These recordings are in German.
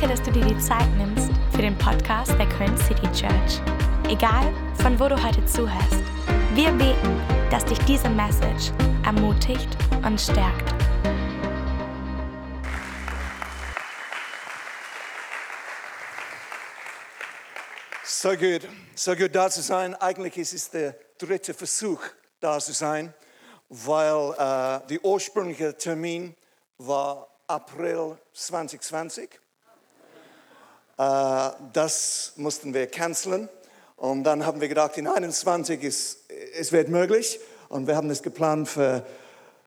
Danke, dass du dir die Zeit nimmst für den Podcast der Köln City Church. Egal, von wo du heute zuhörst, wir beten, dass dich diese Message ermutigt und stärkt. So gut, so gut da zu sein. Eigentlich ist es der dritte Versuch, da zu sein, weil äh, der ursprüngliche Termin war April 2020. Äh, das mussten wir canceln. Und dann haben wir gedacht, in 21 ist, es wird möglich. Und wir haben es geplant für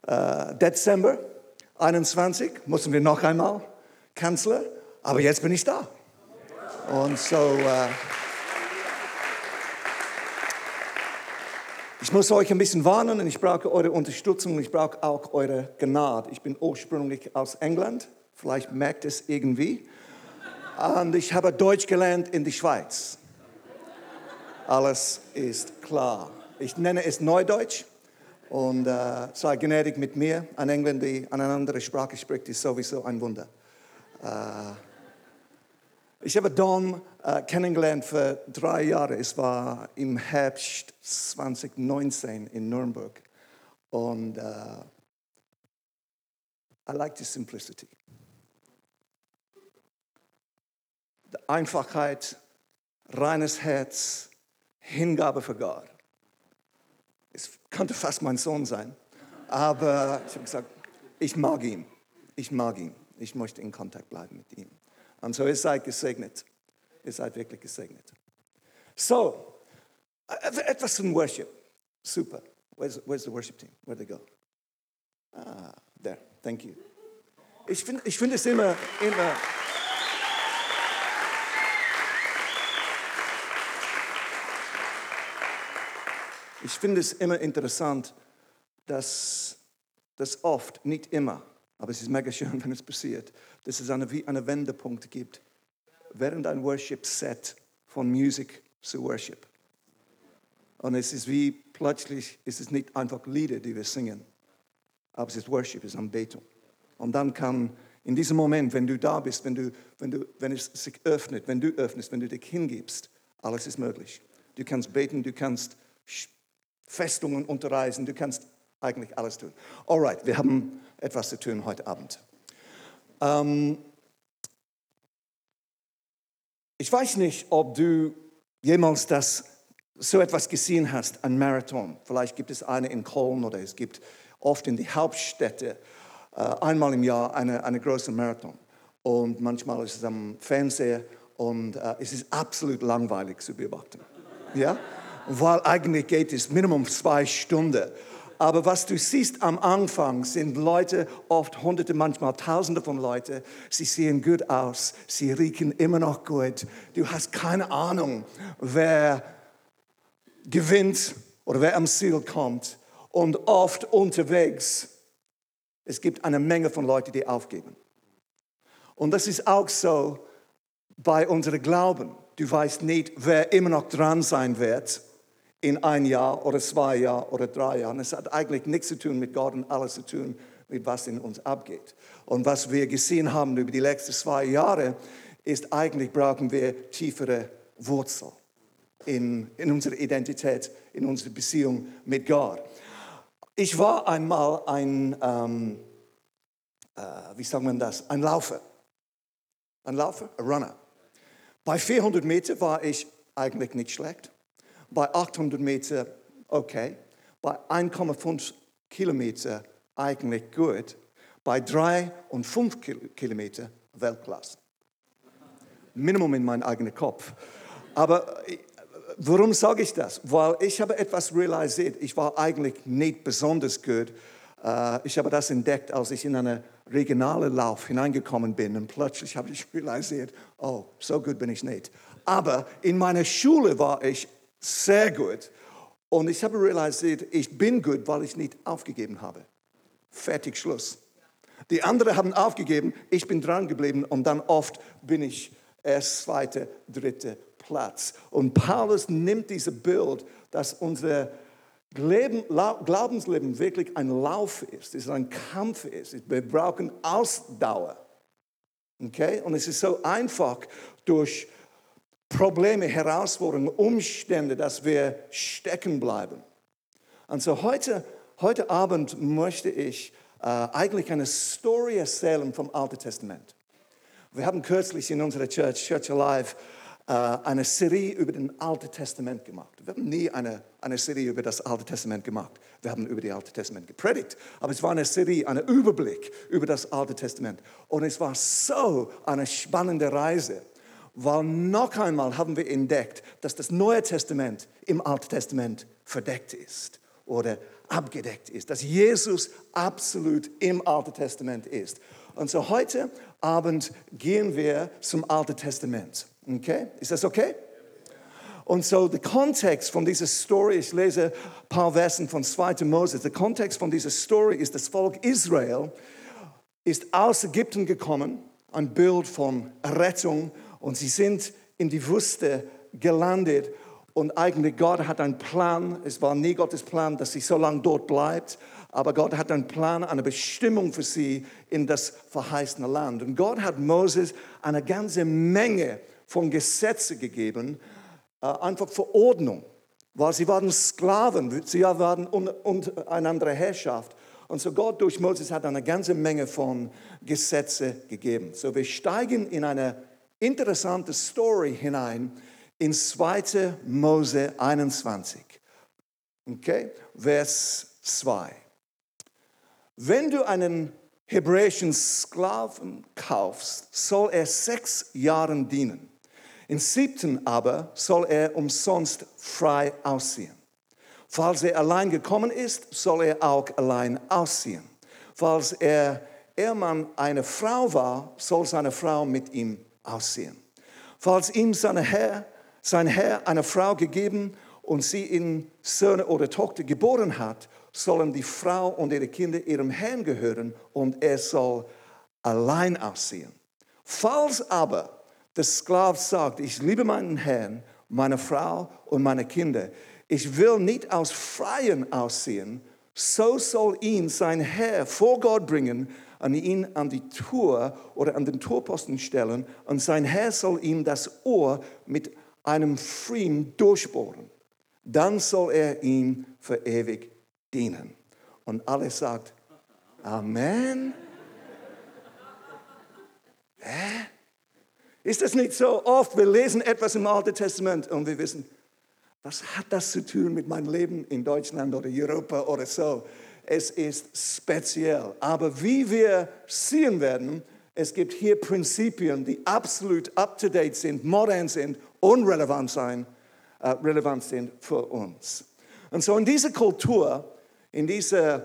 äh, Dezember 21. Mussten wir noch einmal canceln. Aber jetzt bin ich da. Und so... Äh, Ich muss euch ein bisschen warnen und ich brauche eure Unterstützung und ich brauche auch eure Gnade. Ich bin ursprünglich aus England, vielleicht merkt es irgendwie. Und ich habe Deutsch gelernt in der Schweiz. Alles ist klar. Ich nenne es Neudeutsch und äh, sei gnädig mit mir. Ein Engländer, der eine andere Sprache spricht, ist sowieso ein Wunder. Äh, ich habe Don äh, kennengelernt für drei Jahre. Es war im Herbst 2019 in Nürnberg. Und uh, I like the simplicity. Die Einfachheit, reines Herz, Hingabe für Gott. Es könnte fast mein Sohn sein. Aber ich habe gesagt, ich mag ihn. Ich mag ihn. Ich möchte in Kontakt bleiben mit ihm. Und so, ihr seid gesegnet. Ihr seid wirklich gesegnet. So, etwas zum Worship. Super. Where's, where's the worship team? Where'd they go? Ah, there. Thank you. Ich finde ich find es immer, immer. Ich finde es immer interessant, dass das oft, nicht immer, aber es ist mega schön, wenn es passiert, dass es eine, wie einen Wendepunkt gibt, während ein Worship-Set von Musik zu Worship. Und es ist wie plötzlich, es ist nicht einfach Lieder, die wir singen, aber es ist Worship, es ist Anbetung. Und dann kann in diesem Moment, wenn du da bist, wenn, du, wenn, du, wenn es sich öffnet, wenn du öffnest, wenn du dich hingibst, alles ist möglich. Du kannst beten, du kannst Festungen unterreisen, du kannst eigentlich alles tun. Alright, wir haben etwas zu tun heute Abend. Ähm, ich weiß nicht, ob du jemals das, so etwas gesehen hast, ein Marathon. Vielleicht gibt es eine in Köln oder es gibt oft in die Hauptstädte äh, einmal im Jahr eine, eine große Marathon. Und manchmal ist es am Fernseher und äh, es ist absolut langweilig zu beobachten. Ja? Weil eigentlich geht es Minimum zwei Stunden. Aber was du siehst am Anfang sind Leute, oft Hunderte, manchmal Tausende von Leuten. Sie sehen gut aus, sie riechen immer noch gut. Du hast keine Ahnung, wer gewinnt oder wer am Ziel kommt. Und oft unterwegs, es gibt eine Menge von Leuten, die aufgeben. Und das ist auch so bei unserem Glauben. Du weißt nicht, wer immer noch dran sein wird in ein Jahr oder zwei Jahren oder drei Jahren. Es hat eigentlich nichts zu tun mit Gott und alles zu tun mit was in uns abgeht. Und was wir gesehen haben über die letzten zwei Jahre, ist eigentlich brauchen wir tiefere Wurzeln in, in unserer Identität, in unserer Beziehung mit Gott. Ich war einmal ein, ähm, äh, wie sagt man das, ein Laufer. Ein Laufer, ein Runner. Bei 400 Meter war ich eigentlich nicht schlecht bei 800 Meter okay, bei 1,5 Kilometer eigentlich gut, bei 3 und 5 Kilometer Weltklasse. Minimum in meinem eigenen Kopf. Aber äh, warum sage ich das? Weil ich habe etwas realisiert. Ich war eigentlich nicht besonders gut. Äh, ich habe das entdeckt, als ich in einen regionalen Lauf hineingekommen bin und plötzlich habe ich realisiert, oh, so gut bin ich nicht. Aber in meiner Schule war ich sehr gut. Und ich habe realisiert, ich bin gut, weil ich nicht aufgegeben habe. Fertig, Schluss. Die anderen haben aufgegeben, ich bin dran geblieben und dann oft bin ich erst zweiter, dritter Platz. Und Paulus nimmt dieses Bild, dass unser Leben, Glaubensleben wirklich ein Lauf ist, ist ein Kampf ist. Wir brauchen Ausdauer. Okay? Und es ist so einfach durch Probleme, Herausforderungen, Umstände, dass wir stecken bleiben. Und so heute, heute Abend möchte ich äh, eigentlich eine Story erzählen vom Alten Testament. Wir haben kürzlich in unserer Church, Church Alive, äh, eine Serie über das Alte Testament gemacht. Wir haben nie eine, eine Serie über das Alte Testament gemacht. Wir haben über das Alte Testament gepredigt. Aber es war eine Serie, ein Überblick über das Alte Testament. Und es war so eine spannende Reise, weil noch einmal haben wir entdeckt, dass das Neue Testament im Alten Testament verdeckt ist oder abgedeckt ist, dass Jesus absolut im Alten Testament ist. Und so heute Abend gehen wir zum Alten Testament. Okay? Ist das okay? Und so der Kontext von dieser Story, ich lese ein paar Versen von 2. Moses, der Kontext von dieser Story ist, das Volk Israel ist aus Ägypten gekommen, ein Bild von Rettung und sie sind in die Wüste gelandet und eigentlich Gott hat einen Plan, es war nie Gottes Plan, dass sie so lange dort bleibt, aber Gott hat einen Plan, eine Bestimmung für sie in das verheißene Land. Und Gott hat Moses eine ganze Menge von Gesetzen gegeben, äh, einfach Verordnung, weil sie waren Sklaven, sie waren unter eine andere Herrschaft. Und so Gott durch Moses hat eine ganze Menge von Gesetzen gegeben. So wir steigen in eine interessante Story hinein in 2. Mose 21. Okay, Vers 2. Wenn du einen hebräischen Sklaven kaufst, soll er sechs Jahre dienen. Im siebten aber soll er umsonst frei ausziehen. Falls er allein gekommen ist, soll er auch allein ausziehen. Falls er Ehemann eine Frau war, soll seine Frau mit ihm ausziehen. Falls ihm seine Herr, sein Herr eine Frau gegeben und sie in Söhne oder Tochter geboren hat, sollen die Frau und ihre Kinder ihrem Herrn gehören und er soll allein aussehen. Falls aber der Sklave sagt, ich liebe meinen Herrn, meine Frau und meine Kinder, ich will nicht aus Freien aussehen, so soll ihn sein Herr vor Gott bringen, an ihn an die Tür oder an den Torposten stellen und sein Herr soll ihm das Ohr mit einem Pfriem durchbohren. Dann soll er ihm für ewig dienen. Und alle sagt, Amen. Hä? Ist das nicht so oft? Wir lesen etwas im Alten Testament und wir wissen, was hat das zu tun mit meinem Leben in Deutschland oder Europa oder so? Es ist speziell. Aber wie wir sehen werden, es gibt hier Prinzipien, die absolut up-to-date sind, modern sind, unrelevant sein, äh, relevant sind für uns. Und so in dieser Kultur in dieser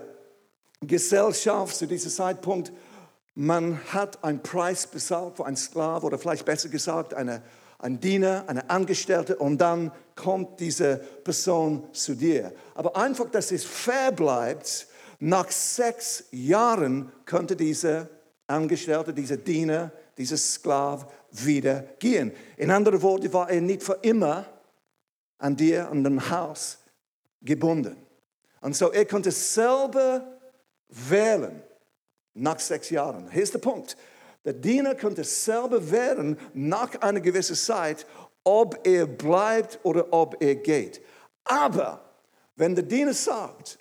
Gesellschaft zu diesem Zeitpunkt, man hat einen Preis bezahlt für einen Sklav oder vielleicht besser gesagt eine, ein Diener, eine Angestellte und dann kommt diese Person zu dir. Aber einfach, dass es fair bleibt, nach sechs Jahren könnte dieser Angestellte, dieser Diener, dieser Sklav wieder gehen. In anderen Worten war er nicht für immer an dir, an dem Haus gebunden. Und so, er konnte selber wählen nach sechs Jahren. Hier ist der Punkt. Der Diener konnte selber wählen nach einer gewissen Zeit, ob er bleibt oder ob er geht. Aber wenn der Diener sagt,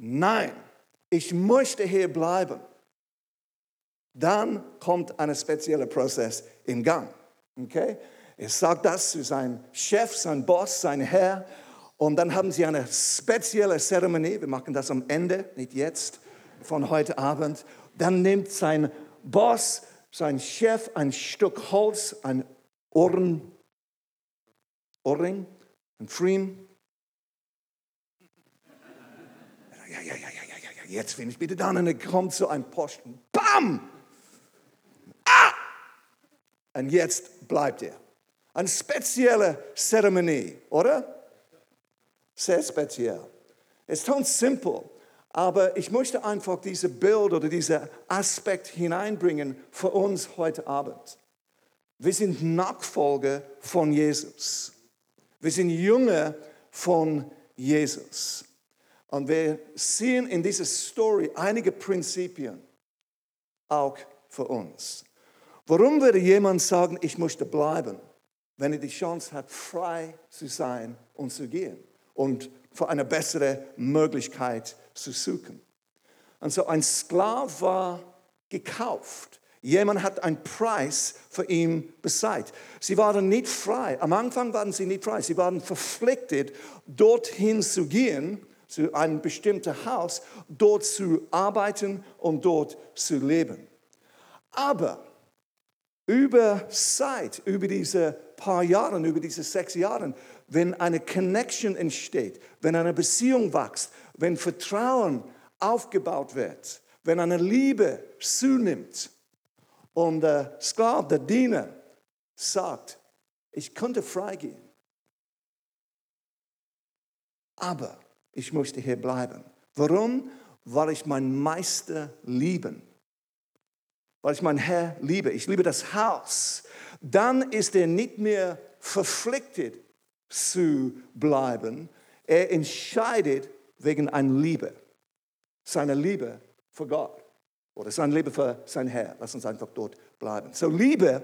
nein, ich möchte hier bleiben, dann kommt ein spezieller Prozess in Gang. Okay? Er sagt das zu seinem Chef, seinem Boss, seinem Herr und dann haben sie eine spezielle Zeremonie, wir machen das am Ende, nicht jetzt, von heute Abend. Dann nimmt sein Boss, sein Chef ein Stück Holz, ein Ohrring, ein Friem. Ja, ja, ja, ja, ja, ja, jetzt bin ich bitte da. Und er kommt zu einem Posten. Bam! Ah! Und jetzt bleibt er. Eine spezielle Zeremonie, oder? Sehr speziell. Es ganz simpel, aber ich möchte einfach dieses Bild oder diesen Aspekt hineinbringen für uns heute Abend. Wir sind Nachfolger von Jesus. Wir sind Jünger von Jesus. Und wir sehen in dieser Story einige Prinzipien auch für uns. Warum würde jemand sagen, ich möchte bleiben, wenn er die Chance hat, frei zu sein und zu gehen und für eine bessere Möglichkeit zu suchen? Und so ein Sklav war gekauft. Jemand hat einen Preis für ihn bezahlt. Sie waren nicht frei. Am Anfang waren sie nicht frei. Sie waren verpflichtet, dorthin zu gehen, zu einem bestimmten Haus, dort zu arbeiten und dort zu leben. Aber über Zeit, über diese paar Jahre, über diese sechs Jahre, wenn eine Connection entsteht, wenn eine Beziehung wächst, wenn Vertrauen aufgebaut wird, wenn eine Liebe zunimmt und der Sklave, der Diener sagt, ich könnte freigehen, aber ich möchte hier bleiben. Warum? Weil ich meinen Meister liebe. Weil ich meinen Herr liebe. Ich liebe das Haus. Dann ist er nicht mehr verpflichtet zu bleiben. Er entscheidet wegen einer Liebe seine Liebe für Gott oder seine Liebe für sein Herr. Lass uns einfach dort bleiben. So Liebe,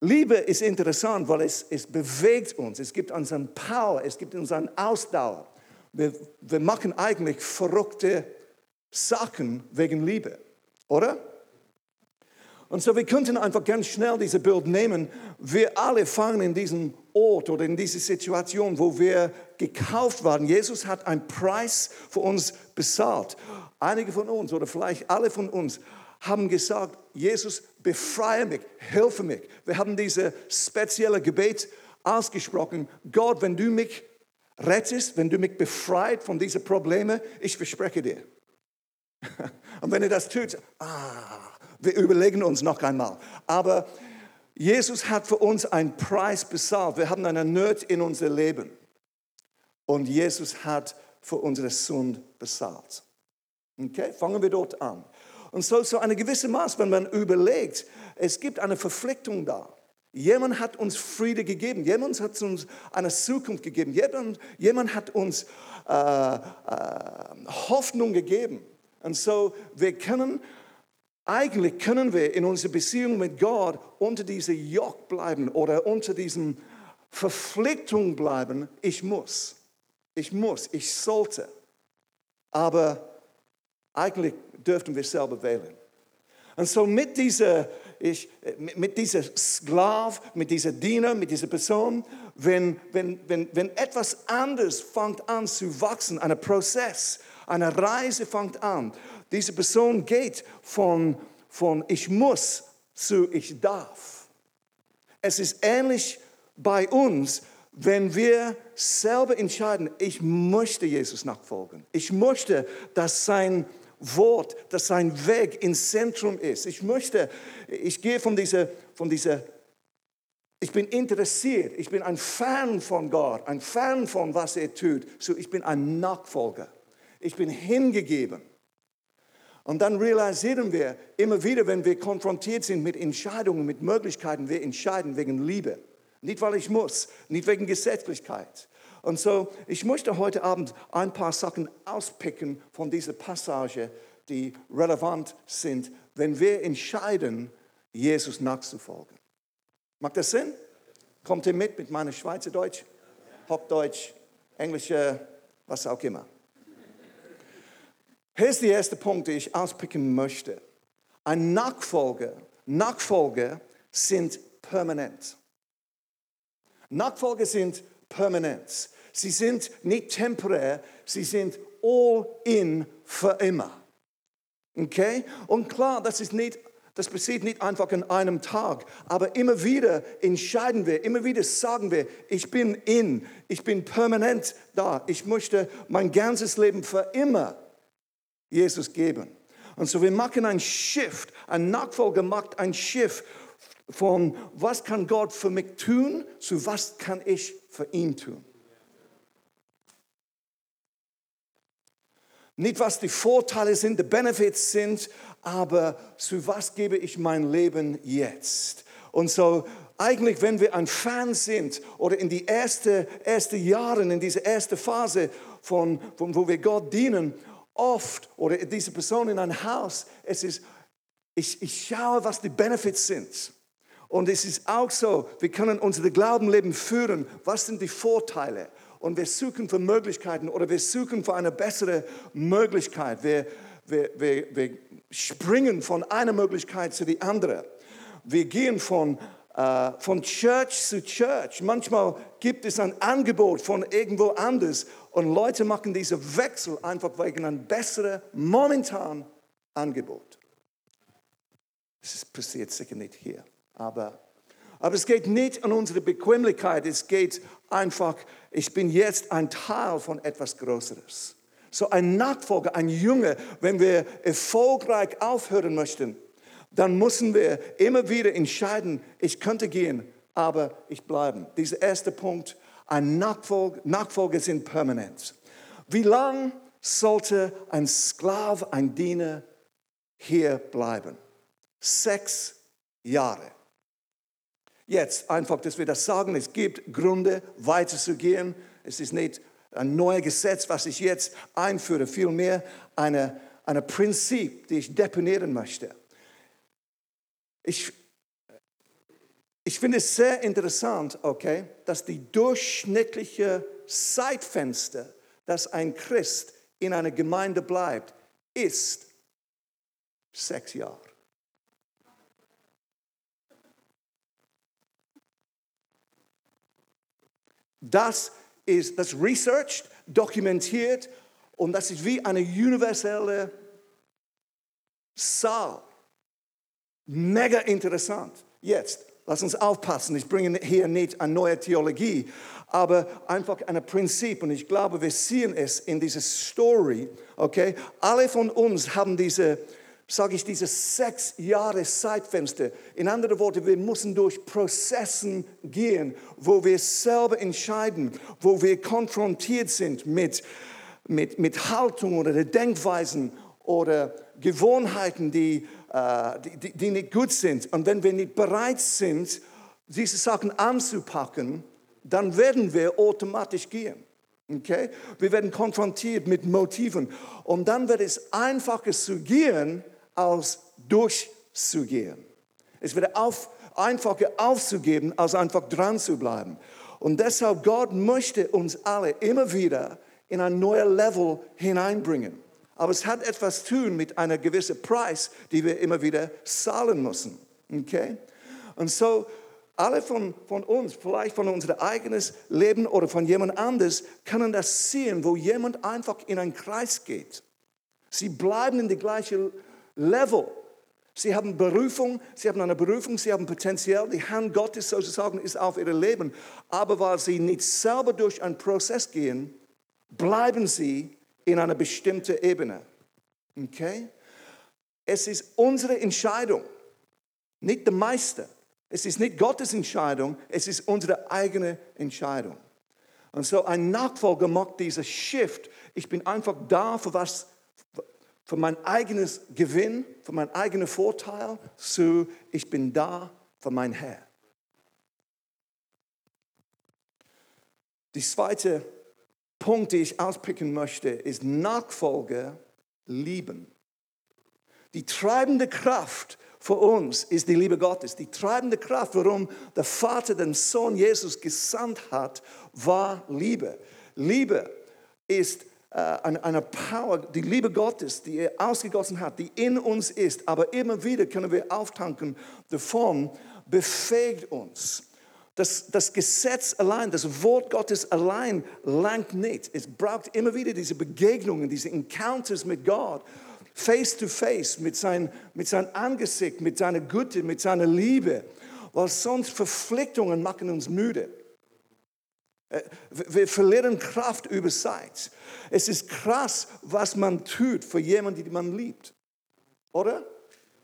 Liebe ist interessant, weil es, es bewegt uns. Es gibt uns eine Power, es gibt uns eine Ausdauer. Wir, wir machen eigentlich verrückte Sachen wegen Liebe, oder? Und so, wir könnten einfach ganz schnell dieses Bild nehmen. Wir alle fangen in diesem Ort oder in dieser Situation, wo wir gekauft waren. Jesus hat einen Preis für uns bezahlt. Einige von uns oder vielleicht alle von uns haben gesagt, Jesus, befreie mich, hilfe mich. Wir haben dieses spezielle Gebet ausgesprochen. Gott, wenn du mich rettest, wenn du mich befreit von diesen Problemen, ich verspreche dir. Und wenn er das tut, ah, wir überlegen uns noch einmal. Aber Jesus hat für uns einen Preis bezahlt. Wir haben eine Not in unser Leben. Und Jesus hat für unsere Sünde bezahlt. Okay, fangen wir dort an. Und so, so eine gewisse Maß, wenn man überlegt, es gibt eine Verpflichtung da. Jemand hat uns Friede gegeben, jemand hat uns eine Zukunft gegeben, jemand, jemand hat uns äh, äh, Hoffnung gegeben. Und so, wir können eigentlich können wir in unserer Beziehung mit Gott unter diesem Joch bleiben oder unter diesem Verpflichtung bleiben. Ich muss, ich muss, ich sollte. Aber eigentlich dürften wir selber wählen. Und so mit dieser, ich, mit dieser Sklav, mit dieser Diener, mit dieser Person, wenn, wenn, wenn, wenn etwas anderes fängt an zu wachsen, ein Prozess, eine Reise fängt an, diese Person geht von, von ich muss zu ich darf. Es ist ähnlich bei uns, wenn wir selber entscheiden, ich möchte Jesus nachfolgen. Ich möchte, dass sein Wort, dass sein Weg ins Zentrum ist. Ich möchte, ich gehe von dieser, von dieser ich bin interessiert, ich bin ein Fan von Gott, ein Fan von was er tut. So, ich bin ein Nachfolger. Ich bin hingegeben. Und dann realisieren wir immer wieder, wenn wir konfrontiert sind mit Entscheidungen, mit Möglichkeiten, wir entscheiden wegen Liebe. Nicht, weil ich muss, nicht wegen Gesetzlichkeit. Und so, ich möchte heute Abend ein paar Sachen auspicken von dieser Passage, die relevant sind, wenn wir entscheiden, Jesus nachzufolgen. Macht das Sinn? Kommt ihr mit mit meinem Schweizerdeutsch, Hochdeutsch, Englische, was auch immer? Hier ist der erste Punkt, den ich auspicken möchte. Ein Nachfolger, Nachfolger sind permanent. Nachfolger sind permanent. Sie sind nicht temporär, sie sind all in für immer. Okay? Und klar, das ist nicht das passiert nicht einfach an einem Tag, aber immer wieder entscheiden wir, immer wieder sagen wir, ich bin in, ich bin permanent da, ich möchte mein ganzes Leben für immer Jesus geben. Und so wir machen ein Shift, ein Nachfolger macht ein Shift von was kann Gott für mich tun zu was kann ich für ihn tun. Nicht was die Vorteile sind, die Benefits sind, aber zu was gebe ich mein Leben jetzt? Und so eigentlich, wenn wir ein Fan sind oder in die ersten erste Jahre, in diese erste Phase, von, von, wo wir Gott dienen, oft oder diese Person in ein Haus, es ist, ich, ich schaue, was die Benefits sind. Und es ist auch so, wir können unser Glaubenleben führen. Was sind die Vorteile? Und wir suchen für Möglichkeiten oder wir suchen für eine bessere Möglichkeit. Wir, wir, wir, wir springen von einer Möglichkeit zu die andere. Wir gehen von, äh, von Church zu Church. Manchmal gibt es ein Angebot von irgendwo anders und Leute machen diesen Wechsel einfach wegen einem besseren, momentan Angebot. Das passiert sicher nicht hier, aber, aber es geht nicht an unsere Bequemlichkeit, es geht einfach, ich bin jetzt ein Teil von etwas Größeres. So ein Nachfolger, ein Junge, wenn wir erfolgreich aufhören möchten, dann müssen wir immer wieder entscheiden, ich könnte gehen, aber ich bleibe. Dieser erste Punkt, ein Nachfolger, Nachfolger sind permanent. Wie lange sollte ein Sklave, ein Diener hier bleiben? Sechs Jahre. Jetzt einfach, dass wir das sagen, es gibt Gründe, weiterzugehen. Es ist nicht ein neues Gesetz, was ich jetzt einführe, vielmehr eine, ein Prinzip, die ich deponieren möchte. Ich, ich finde es sehr interessant, okay, dass die durchschnittliche Zeitfenster, dass ein Christ in einer Gemeinde bleibt, ist sechs Jahre. Das ist das researched, dokumentiert und das ist wie eine universelle Zahl. Mega interessant. Jetzt, lass uns aufpassen. Ich bringe hier nicht eine neue Theologie, aber einfach ein Prinzip. Und ich glaube, wir sehen es in dieser Story. Okay, alle von uns haben diese sage ich, dieses sechs Jahre Zeitfenster. In anderen Worten, wir müssen durch Prozessen gehen, wo wir selber entscheiden, wo wir konfrontiert sind mit, mit, mit Haltung oder Denkweisen oder Gewohnheiten, die, äh, die, die nicht gut sind. Und wenn wir nicht bereit sind, diese Sachen anzupacken, dann werden wir automatisch gehen. Okay? Wir werden konfrontiert mit Motiven. Und dann wird es einfacher zu gehen, als durchzugehen. Es wird auf, einfacher aufzugeben, als einfach dran zu bleiben. Und deshalb, Gott möchte uns alle immer wieder in ein neues Level hineinbringen. Aber es hat etwas zu tun mit einer gewissen Preis, die wir immer wieder zahlen müssen. Okay? Und so, alle von, von uns, vielleicht von unserem eigenen Leben oder von jemand anders, können das sehen, wo jemand einfach in einen Kreis geht. Sie bleiben in die gleiche Level. Sie haben Berufung, sie haben eine Berufung, sie haben Potenzial. Die Hand Gottes sozusagen ist auf ihrem Leben. Aber weil sie nicht selber durch einen Prozess gehen, bleiben sie in einer bestimmten Ebene. Okay? Es ist unsere Entscheidung, nicht der Meister. Es ist nicht Gottes Entscheidung, es ist unsere eigene Entscheidung. Und so ein Nachfolger macht dieser Shift. Ich bin einfach da für was für mein eigenes Gewinn, für meinen eigenen Vorteil zu, ich bin da für mein Herr. Die zweite Punkt, den ich auspicken möchte, ist Nachfolge lieben. Die treibende Kraft für uns ist die Liebe Gottes. Die treibende Kraft, warum der Vater den Sohn Jesus gesandt hat, war Liebe. Liebe ist äh, eine Power, die Liebe Gottes, die er ausgegossen hat, die in uns ist, aber immer wieder können wir auftanken davon, befähigt uns. Das, das Gesetz allein, das Wort Gottes allein langt nicht. Es braucht immer wieder diese Begegnungen, diese Encounters mit Gott, face to face, mit, sein, mit seinem Angesicht, mit seiner Güte, mit seiner Liebe, weil sonst Verpflichtungen machen uns müde. Äh, wir verlieren Kraft über Zeit. Es ist krass, was man tut für jemanden, den man liebt. Oder?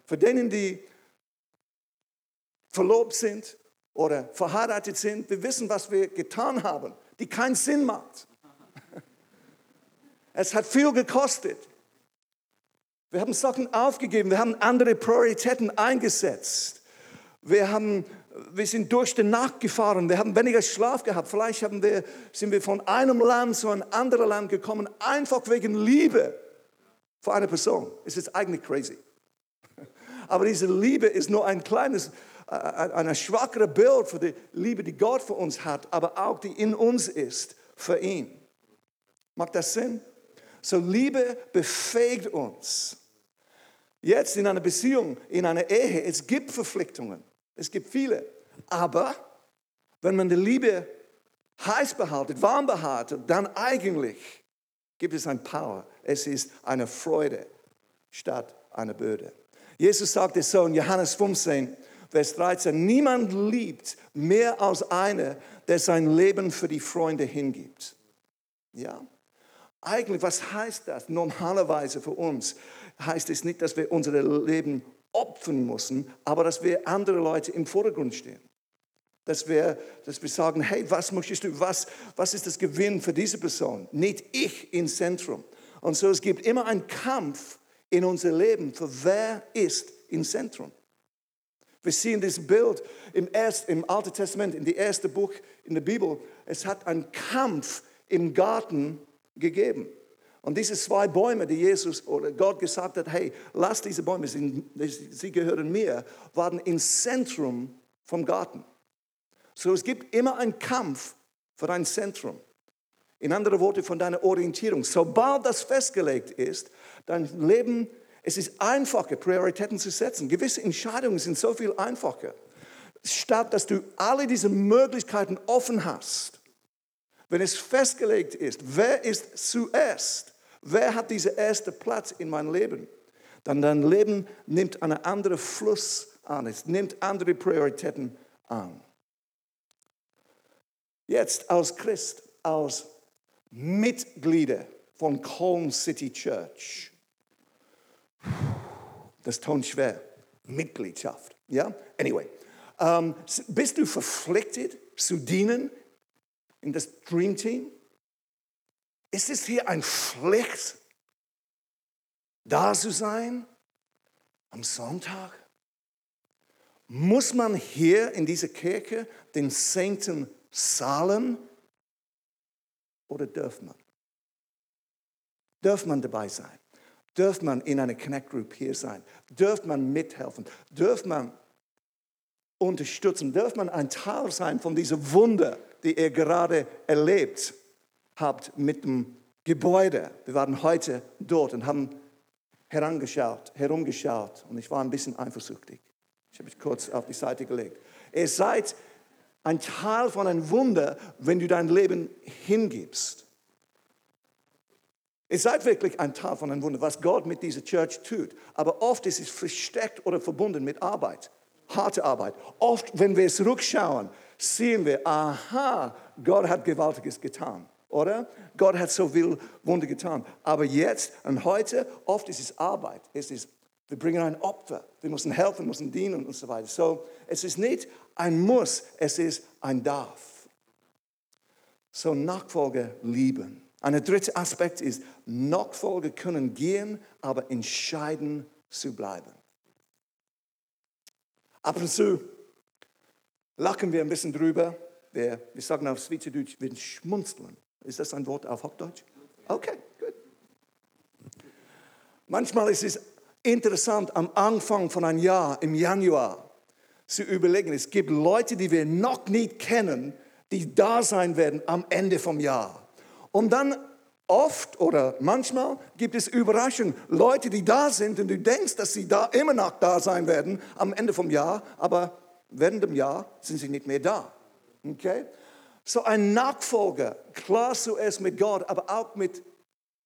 Für denen, die verlobt sind oder verheiratet sind, wir wissen, was wir getan haben, die keinen Sinn macht. Es hat viel gekostet. Wir haben Sachen aufgegeben, wir haben andere Prioritäten eingesetzt. Wir haben wir sind durch die Nacht gefahren, wir haben weniger Schlaf gehabt, vielleicht haben wir, sind wir von einem Land zu einem anderen Land gekommen, einfach wegen Liebe für eine Person. Es ist eigentlich crazy. Aber diese Liebe ist nur ein kleines, äh, ein schwachere Bild für die Liebe, die Gott für uns hat, aber auch die in uns ist für ihn. Macht das Sinn? So Liebe befähigt uns. Jetzt in einer Beziehung, in einer Ehe, es gibt Verpflichtungen. Es gibt viele. Aber wenn man die Liebe heiß behaltet, warm behaltet, dann eigentlich gibt es ein Power. Es ist eine Freude statt einer Bürde. Jesus sagte so in Johannes 15, Vers 13, niemand liebt mehr als einer, der sein Leben für die Freunde hingibt. Ja? Eigentlich, was heißt das? Normalerweise für uns heißt es nicht, dass wir unser Leben opfern müssen, aber dass wir andere Leute im Vordergrund stehen. Dass wir, dass wir sagen, hey, was möchtest du, was, was ist das Gewinn für diese Person? Nicht ich im Zentrum. Und so, es gibt immer einen Kampf in unser Leben für wer ist im Zentrum. Wir sehen dieses Bild im, Erst, im Alten Testament, in dem ersten Buch in der Bibel. Es hat einen Kampf im Garten gegeben. Und diese zwei Bäume, die Jesus oder Gott gesagt hat, hey, lass diese Bäume, sie gehören mir, waren im Zentrum vom Garten. So es gibt immer einen Kampf für dein Zentrum. In anderen Worten, von deiner Orientierung. Sobald das festgelegt ist, dein Leben, es ist einfacher, Prioritäten zu setzen. Gewisse Entscheidungen sind so viel einfacher. Statt dass du alle diese Möglichkeiten offen hast, wenn es festgelegt ist, wer ist zuerst, Wer hat diesen ersten Platz in meinem Leben? Dann dein Leben nimmt einen anderen Fluss an, es nimmt andere Prioritäten an. Jetzt als Christ, als Mitglieder von Colm City Church. Das tont schwer. Mitgliedschaft. Ja? Anyway. Um, bist du verpflichtet zu dienen in das Dream Team? Ist es hier ein Pflicht, da zu sein am Sonntag? Muss man hier in dieser Kirche den Zehnten zahlen oder darf man? Darf man dabei sein? Darf man in einer Connect Group hier sein? Darf man mithelfen? Darf man unterstützen? Darf man ein Teil sein von dieser Wunder, die er gerade erlebt? Habt mit dem Gebäude. Wir waren heute dort und haben herangeschaut, herumgeschaut und ich war ein bisschen eifersüchtig. Ich habe mich kurz auf die Seite gelegt. Ihr seid ein Teil von einem Wunder, wenn du dein Leben hingibst. Ihr seid wirklich ein Teil von einem Wunder, was Gott mit dieser Church tut. Aber oft ist es versteckt oder verbunden mit Arbeit, harte Arbeit. Oft, wenn wir es rückschauen, sehen wir, aha, Gott hat Gewaltiges getan oder? Gott hat so viel Wunder getan. Aber jetzt und heute, oft ist es Arbeit. Es ist, wir bringen ein Opfer. Wir müssen helfen, müssen dienen und so weiter. So, es ist nicht ein Muss, es ist ein Darf. So, Nachfolger lieben. Ein dritter Aspekt ist, Nachfolger können gehen, aber entscheiden zu bleiben. Ab und zu lachen wir ein bisschen drüber. Wir, wir sagen auf Schweizerdeutsch, wir schmunzeln. Ist das ein Wort auf Hochdeutsch? Okay, gut. Manchmal ist es interessant, am Anfang von einem Jahr, im Januar, zu überlegen. Es gibt Leute, die wir noch nicht kennen, die da sein werden am Ende vom Jahr. Und dann oft oder manchmal gibt es Überraschungen. Leute, die da sind und du denkst, dass sie da immer noch da sein werden am Ende vom Jahr, aber während dem Jahr sind sie nicht mehr da. Okay? So ein Nachfolger, klar zuerst mit Gott, aber auch mit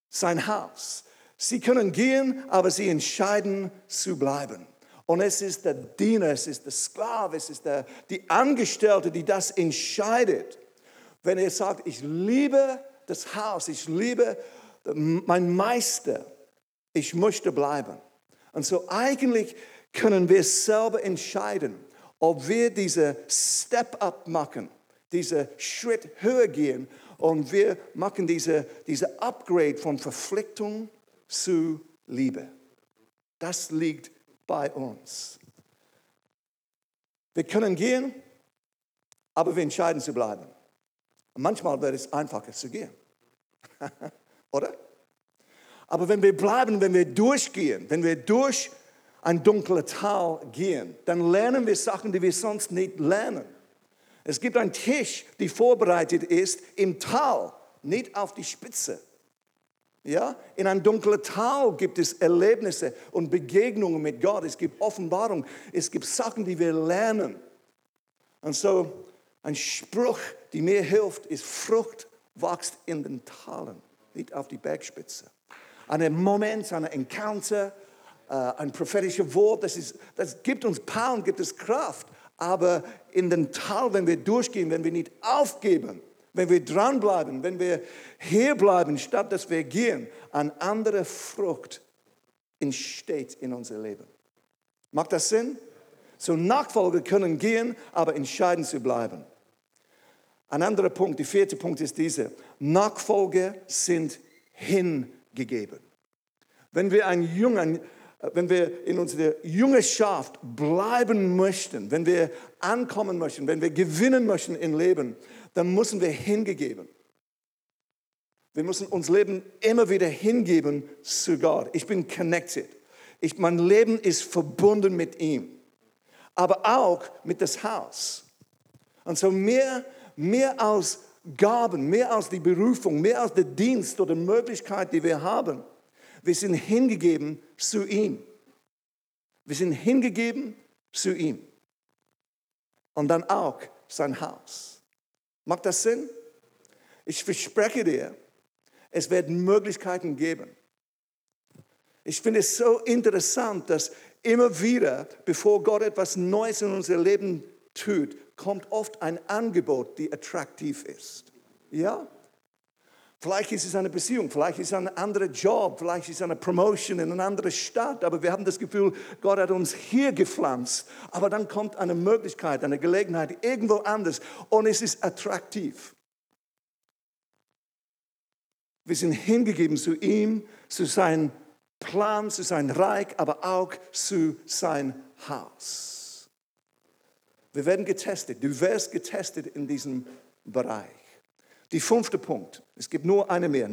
sein Haus. Sie können gehen, aber sie entscheiden zu bleiben. Und es ist der Diener, es ist der Sklave, es ist der, die Angestellte, die das entscheidet. Wenn er sagt, ich liebe das Haus, ich liebe mein Meister, ich möchte bleiben. Und so eigentlich können wir selber entscheiden, ob wir diese Step-up machen diesen Schritt höher gehen und wir machen diese, diese Upgrade von Verpflichtung zu Liebe. Das liegt bei uns. Wir können gehen, aber wir entscheiden zu bleiben. Und manchmal wird es einfacher zu gehen. Oder? Aber wenn wir bleiben, wenn wir durchgehen, wenn wir durch ein dunkles Tal gehen, dann lernen wir Sachen, die wir sonst nicht lernen. Es gibt einen Tisch, der vorbereitet ist im Tal, nicht auf die Spitze. Ja? In einem dunklen Tal gibt es Erlebnisse und Begegnungen mit Gott. Es gibt Offenbarung. Es gibt Sachen, die wir lernen. Und so ein Spruch, der mir hilft, ist Frucht wächst in den Talen, nicht auf die Bergspitze. Ein Moment, ein Encounter, äh, ein prophetisches Wort, das, ist, das gibt uns Power, gibt es Kraft. Aber in den Tal, wenn wir durchgehen, wenn wir nicht aufgeben, wenn wir dranbleiben, wenn wir hier bleiben, statt dass wir gehen, eine andere Frucht entsteht in unser Leben. Macht das Sinn? So Nachfolger können gehen, aber entscheiden zu bleiben. Ein anderer Punkt, der vierte Punkt ist dieser. Nachfolger sind hingegeben. Wenn wir ein junger, wenn wir in unserer Jüngerschaft bleiben möchten, wenn wir ankommen möchten, wenn wir gewinnen möchten im Leben, dann müssen wir hingegeben. Wir müssen uns Leben immer wieder hingeben zu Gott. Ich bin connected. Ich, mein Leben ist verbunden mit ihm, aber auch mit das Haus. Und so mehr, mehr aus Gaben, mehr aus der Berufung, mehr aus der Dienst oder Möglichkeit, die wir haben. Wir sind hingegeben zu ihm. Wir sind hingegeben zu ihm. Und dann auch sein Haus. Macht das Sinn? Ich verspreche dir, es werden Möglichkeiten geben. Ich finde es so interessant, dass immer wieder, bevor Gott etwas Neues in unser Leben tut, kommt oft ein Angebot, die attraktiv ist. Ja? Vielleicht ist es eine Beziehung, vielleicht ist es ein anderer Job, vielleicht ist es eine Promotion in eine andere Stadt, aber wir haben das Gefühl, Gott hat uns hier gepflanzt. Aber dann kommt eine Möglichkeit, eine Gelegenheit irgendwo anders und es ist attraktiv. Wir sind hingegeben zu ihm, zu seinem Plan, zu seinem Reich, aber auch zu seinem Haus. Wir werden getestet. Du wirst getestet in diesem Bereich. Die fünfte Punkt, es gibt nur eine mehr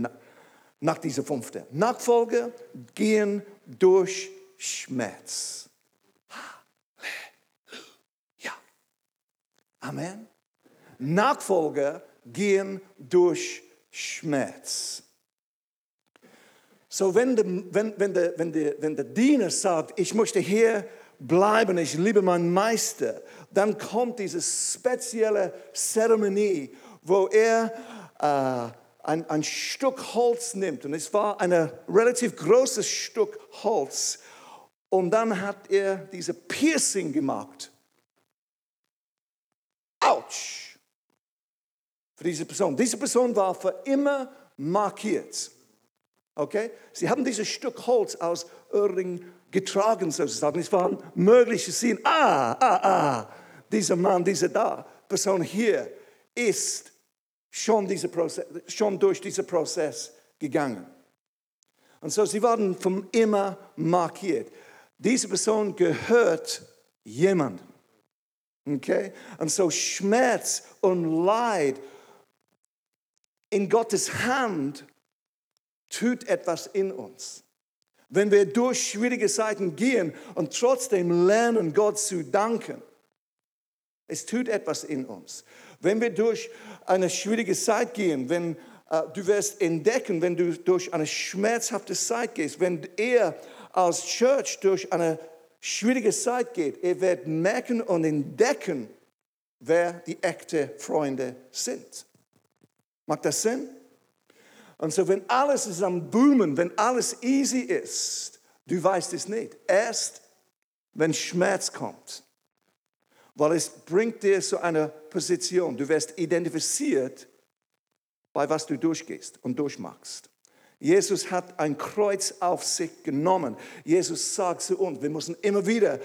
nach dieser fünfte. Nachfolger gehen durch Schmerz. Ja. Amen. Nachfolger gehen durch Schmerz. So, wenn der, wenn, wenn, der, wenn, der, wenn der Diener sagt, ich möchte hier bleiben, ich liebe meinen Meister, dann kommt diese spezielle Zeremonie, wo er äh, ein, ein Stück Holz nimmt. Und es war ein relativ großes Stück Holz. Und dann hat er diese Piercing gemacht. Autsch! Für diese Person. Diese Person war für immer markiert. Okay? Sie haben dieses Stück Holz aus Öhring getragen sozusagen. Es war möglich zu sehen, ah, ah, ah, dieser Mann, diese da, Person hier ist schon, diese Prozess, schon durch diesen Prozess gegangen. Und so, sie waren von immer markiert. Diese Person gehört jemandem. Okay? Und so Schmerz und Leid in Gottes Hand tut etwas in uns. Wenn wir durch schwierige Zeiten gehen und trotzdem lernen, Gott zu danken, es tut etwas in uns. Wenn wir durch eine schwierige Zeit gehen, wenn äh, du wirst entdecken, wenn du durch eine schmerzhafte Zeit gehst, wenn er als Church durch eine schwierige Zeit geht, er wird merken und entdecken, wer die echten Freunde sind. Macht das Sinn? Und so, wenn alles ist am Boomen, wenn alles easy ist, du weißt es nicht. Erst, wenn Schmerz kommt, weil es bringt dir zu einer Position. Du wirst identifiziert bei was du durchgehst und durchmachst. Jesus hat ein Kreuz auf sich genommen. Jesus sagt zu uns, wir müssen immer wieder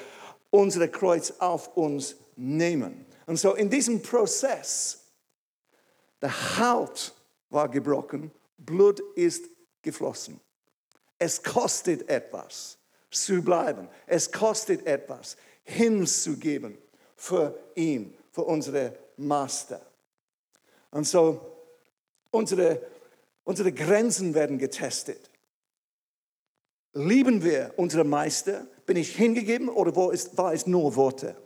unser Kreuz auf uns nehmen. Und so in diesem Prozess, der Haut war gebrochen, Blut ist geflossen. Es kostet etwas zu bleiben. Es kostet etwas hinzugeben für ihn, für unsere Master. Und so, unsere, unsere Grenzen werden getestet. Lieben wir unsere Meister? Bin ich hingegeben oder wo ist, war es nur Worte?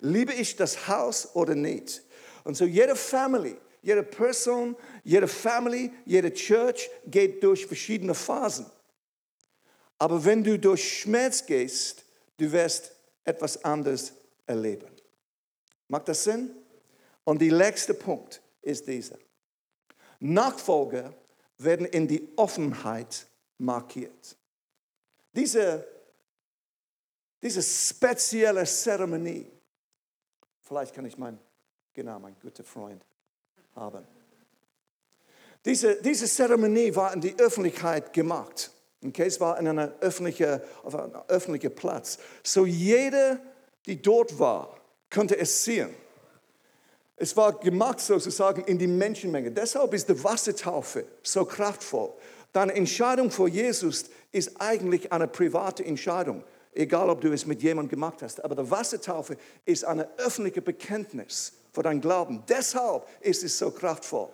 Liebe ich das Haus oder nicht? Und so jede Family, jede Person, jede Family, jede Church geht durch verschiedene Phasen. Aber wenn du durch Schmerz gehst, du wirst etwas anderes erleben. Macht das Sinn? Und der letzte Punkt ist dieser. Nachfolger werden in die Offenheit markiert. Diese, diese spezielle Zeremonie, vielleicht kann ich meinen, genau, mein guter Freund haben. Diese, diese Zeremonie war in die Öffentlichkeit gemacht. Okay, es war in einer öffentlichen, auf einem öffentlichen Platz. So jeder, die dort war, konnte es sehen. Es war gemacht sozusagen in die Menschenmenge. Deshalb ist die Wassertaufe so kraftvoll. Deine Entscheidung vor Jesus ist eigentlich eine private Entscheidung, egal ob du es mit jemandem gemacht hast. Aber die Wassertaufe ist eine öffentliche Bekenntnis für dein Glauben. Deshalb ist es so kraftvoll.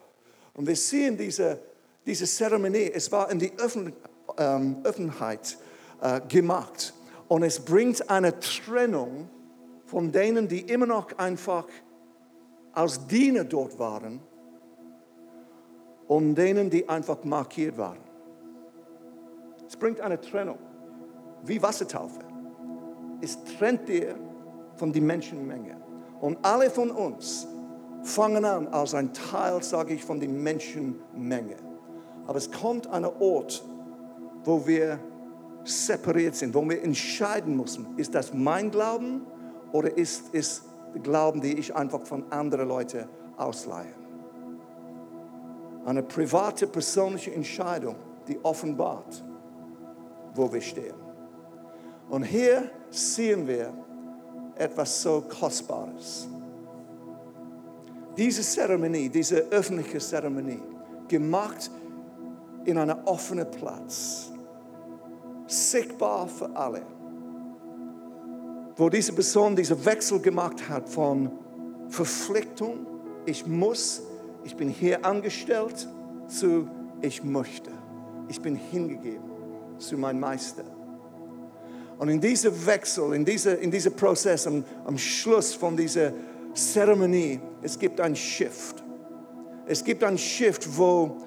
Und wir sehen diese, diese Zeremonie, es war in die Öffn ähm, Öffentlichkeit äh, gemacht. Und es bringt eine Trennung von denen, die immer noch einfach als Diener dort waren und denen, die einfach markiert waren. Es bringt eine Trennung, wie Wassertaufe. Es trennt dir von der Menschenmenge. Und alle von uns fangen an als ein Teil, sage ich, von der Menschenmenge. Aber es kommt ein Ort, wo wir separiert sind, wo wir entscheiden müssen, ist das mein Glauben oder ist es Glauben, den ich einfach von anderen Leuten ausleihe? Eine private, persönliche Entscheidung, die offenbart, wo wir stehen. Und hier sehen wir etwas so Kostbares. Diese Zeremonie, diese öffentliche Zeremonie, gemacht in einem offenen Platz, sichtbar für alle, wo diese Person diesen Wechsel gemacht hat von Verpflichtung, ich muss, ich bin hier angestellt, zu ich möchte, ich bin hingegeben zu meinem Meister. Und in diesem Wechsel, in diesem in diese Prozess, am, am Schluss von dieser Zeremonie, es gibt ein Shift. Es gibt ein Shift, wo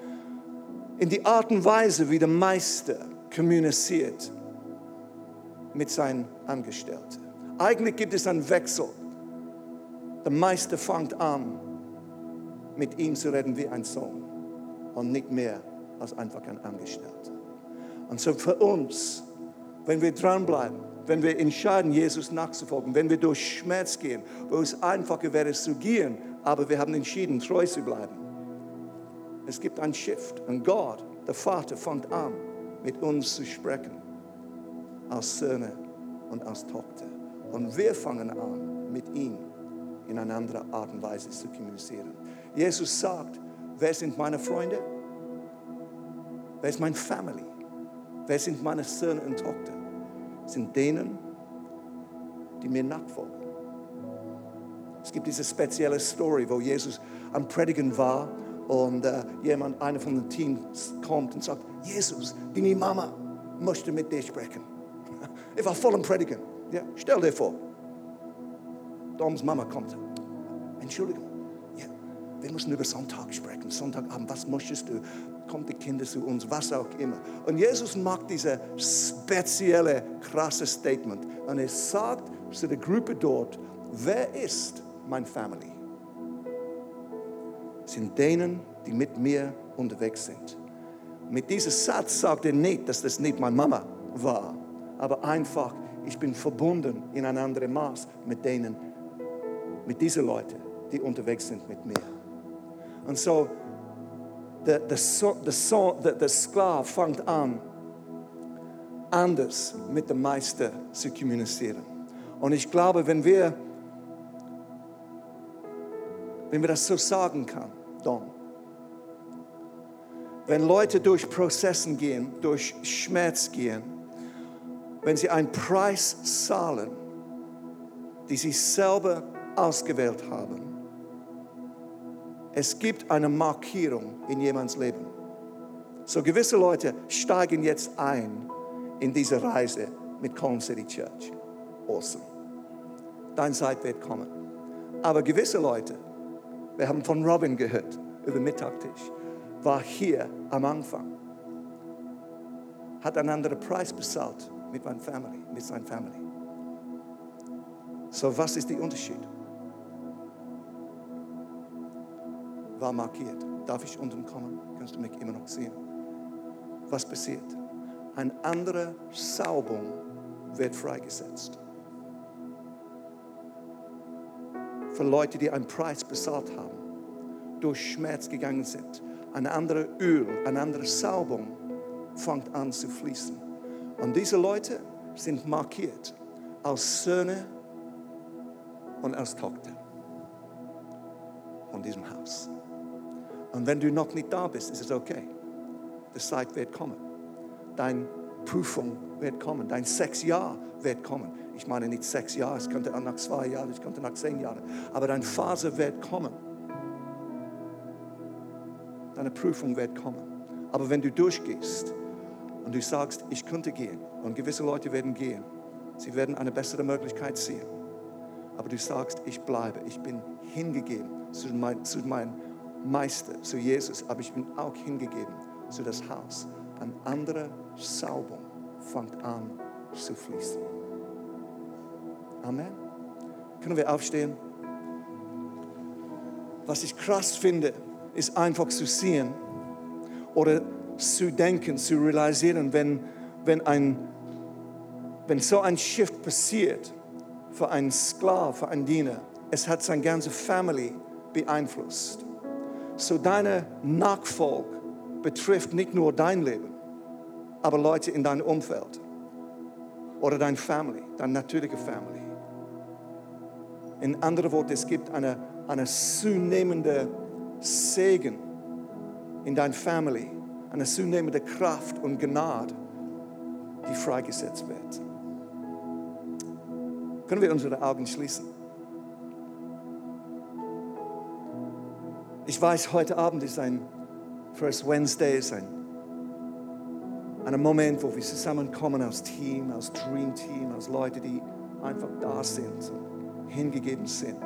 in die Art und Weise, wie der Meister kommuniziert mit seinen Angestellten. Eigentlich gibt es einen Wechsel. Der Meister fängt an, mit ihm zu reden wie ein Sohn und nicht mehr als einfach ein Angestellter. Und so für uns, wenn wir dranbleiben, wenn wir entscheiden, Jesus nachzufolgen, wenn wir durch Schmerz gehen, wo es einfacher wäre zu gehen, aber wir haben entschieden, treu zu bleiben. Es gibt ein Shift und Gott, der Vater, fängt an, mit uns zu sprechen, als Söhne und als Tochter. Und wir fangen an, mit ihm in einer anderen Art und Weise zu kommunizieren. Jesus sagt, wer sind meine Freunde? Wer ist meine Family? Wer sind meine Söhne und Tochter? Sind denen, die mir nachfolgen. Es gibt diese spezielle Story, wo Jesus am Predigen war und äh, jemand, einer von den Teams kommt und sagt, Jesus, deine Mama möchte mit dir sprechen. Ich war voll am Predigen. Ja, stell dir vor, Doms Mama kommt. Entschuldigung, ja, wir müssen über Sonntag sprechen. Sonntagabend, was möchtest du? Kommt die Kinder zu uns, was auch immer. Und Jesus macht dieses spezielle, krasse Statement. Und er sagt zu der Gruppe dort, wer ist mein Family? Sind denen, die mit mir unterwegs sind. Mit diesem Satz sagt er nicht, dass das nicht meine Mama war, aber einfach, ich bin verbunden in ein anderes Maß mit denen, mit diesen Leuten, die unterwegs sind mit mir. Und so, der, der, der, der, Sklave fängt an, anders mit dem Meister zu kommunizieren. Und ich glaube, wenn wir, wenn wir das so sagen können, Don, wenn Leute durch Prozessen gehen, durch Schmerz gehen, wenn sie einen Preis zahlen, die sie selber ausgewählt haben. Es gibt eine Markierung in jemands Leben. So gewisse Leute steigen jetzt ein in diese Reise mit Column City Church. Awesome. Deine Zeit wird kommen. Aber gewisse Leute, wir haben von Robin gehört über Mittagtisch, war hier am Anfang, hat einen anderen Preis bezahlt mit, meiner Family, mit seiner Family. So, was ist der Unterschied? War markiert. Darf ich unten kommen? Kannst du mich immer noch sehen? Was passiert? Eine andere Salbung wird freigesetzt. Für Leute, die einen Preis bezahlt haben, durch Schmerz gegangen sind. Ein anderes Öl, eine andere Salbung fängt an zu fließen. Und diese Leute sind markiert als Söhne und als Tochter von diesem Haus. Und wenn du noch nicht da bist, ist es okay. Die Zeit wird kommen. Deine Prüfung wird kommen. Dein sechs Jahr wird kommen. Ich meine nicht sechs Jahre, es könnte nach zwei Jahren, es könnte nach zehn Jahren. Aber deine Phase wird kommen. Deine Prüfung wird kommen. Aber wenn du durchgehst und du sagst, ich könnte gehen, und gewisse Leute werden gehen, sie werden eine bessere Möglichkeit sehen. Aber du sagst, ich bleibe, ich bin hingegeben zu, mein, zu meinem Meister, zu Jesus, aber ich bin auch hingegeben zu das Haus. Eine andere Salbung fängt an zu fließen. Amen. Können wir aufstehen? Was ich krass finde, ist einfach zu sehen oder zu denken, zu realisieren, wenn, wenn, ein, wenn so ein Shift passiert für einen Sklav, für einen Diener, es hat seine ganze Family beeinflusst. So deine Nachfolge betrifft nicht nur dein Leben, aber Leute in deinem Umfeld oder deine Family, deine natürliche Family. In anderen Worten, es gibt eine, eine zunehmende Segen in deiner Family, eine zunehmende Kraft und Gnade, die freigesetzt wird. Können wir unsere Augen schließen? Ich weiß, heute Abend ist ein First Wednesday, ist ein, ein Moment, wo wir zusammenkommen als Team, als Dream Team, als Leute, die einfach da sind, hingegeben sind.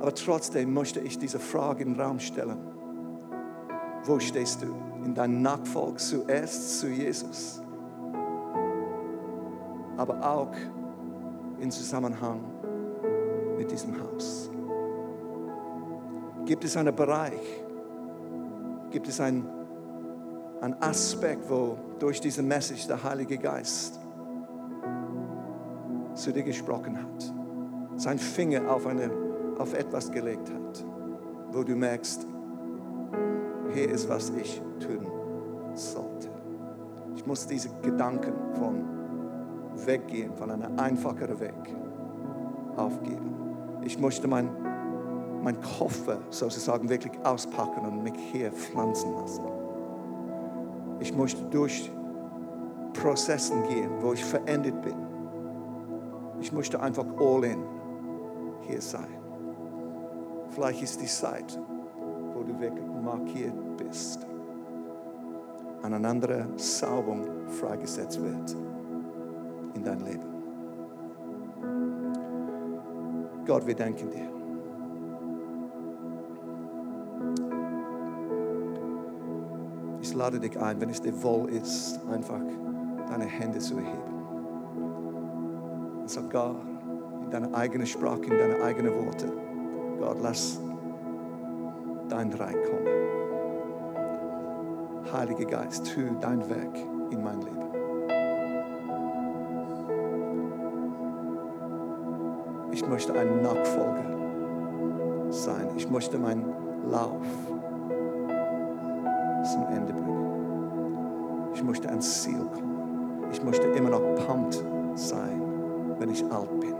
Aber trotzdem möchte ich diese Frage in den Raum stellen. Wo stehst du? In deinem Nachfolg zuerst zu Jesus, aber auch in Zusammenhang mit diesem Haus? Gibt es einen Bereich, gibt es einen, einen Aspekt, wo durch diese Message der Heilige Geist zu dir gesprochen hat, sein Finger auf, eine, auf etwas gelegt hat, wo du merkst, hier ist, was ich tun sollte. Ich muss diese Gedanken von weggehen, von einem einfacheren Weg aufgeben. Ich möchte mein mein Koffer sozusagen wirklich auspacken und mich hier pflanzen lassen. Ich möchte durch Prozessen gehen, wo ich verendet bin. Ich möchte einfach all in hier sein. Vielleicht ist die Zeit, wo du wirklich markiert bist. An eine andere Salbung freigesetzt wird in dein Leben. Gott, wir danken dir. Ich lade dich ein, wenn es dir wohl ist, einfach deine Hände zu erheben. Und sag Gott, in deiner eigenen Sprache, in deine eigenen Worte, Gott, lass dein Reich. Heiliger Geist, tu dein Werk in mein Leben. Ich möchte ein Nachfolger sein. Ich möchte meinen Lauf zum Ende bringen. Ich möchte ans Ziel kommen. Ich möchte immer noch pumped sein, wenn ich alt bin.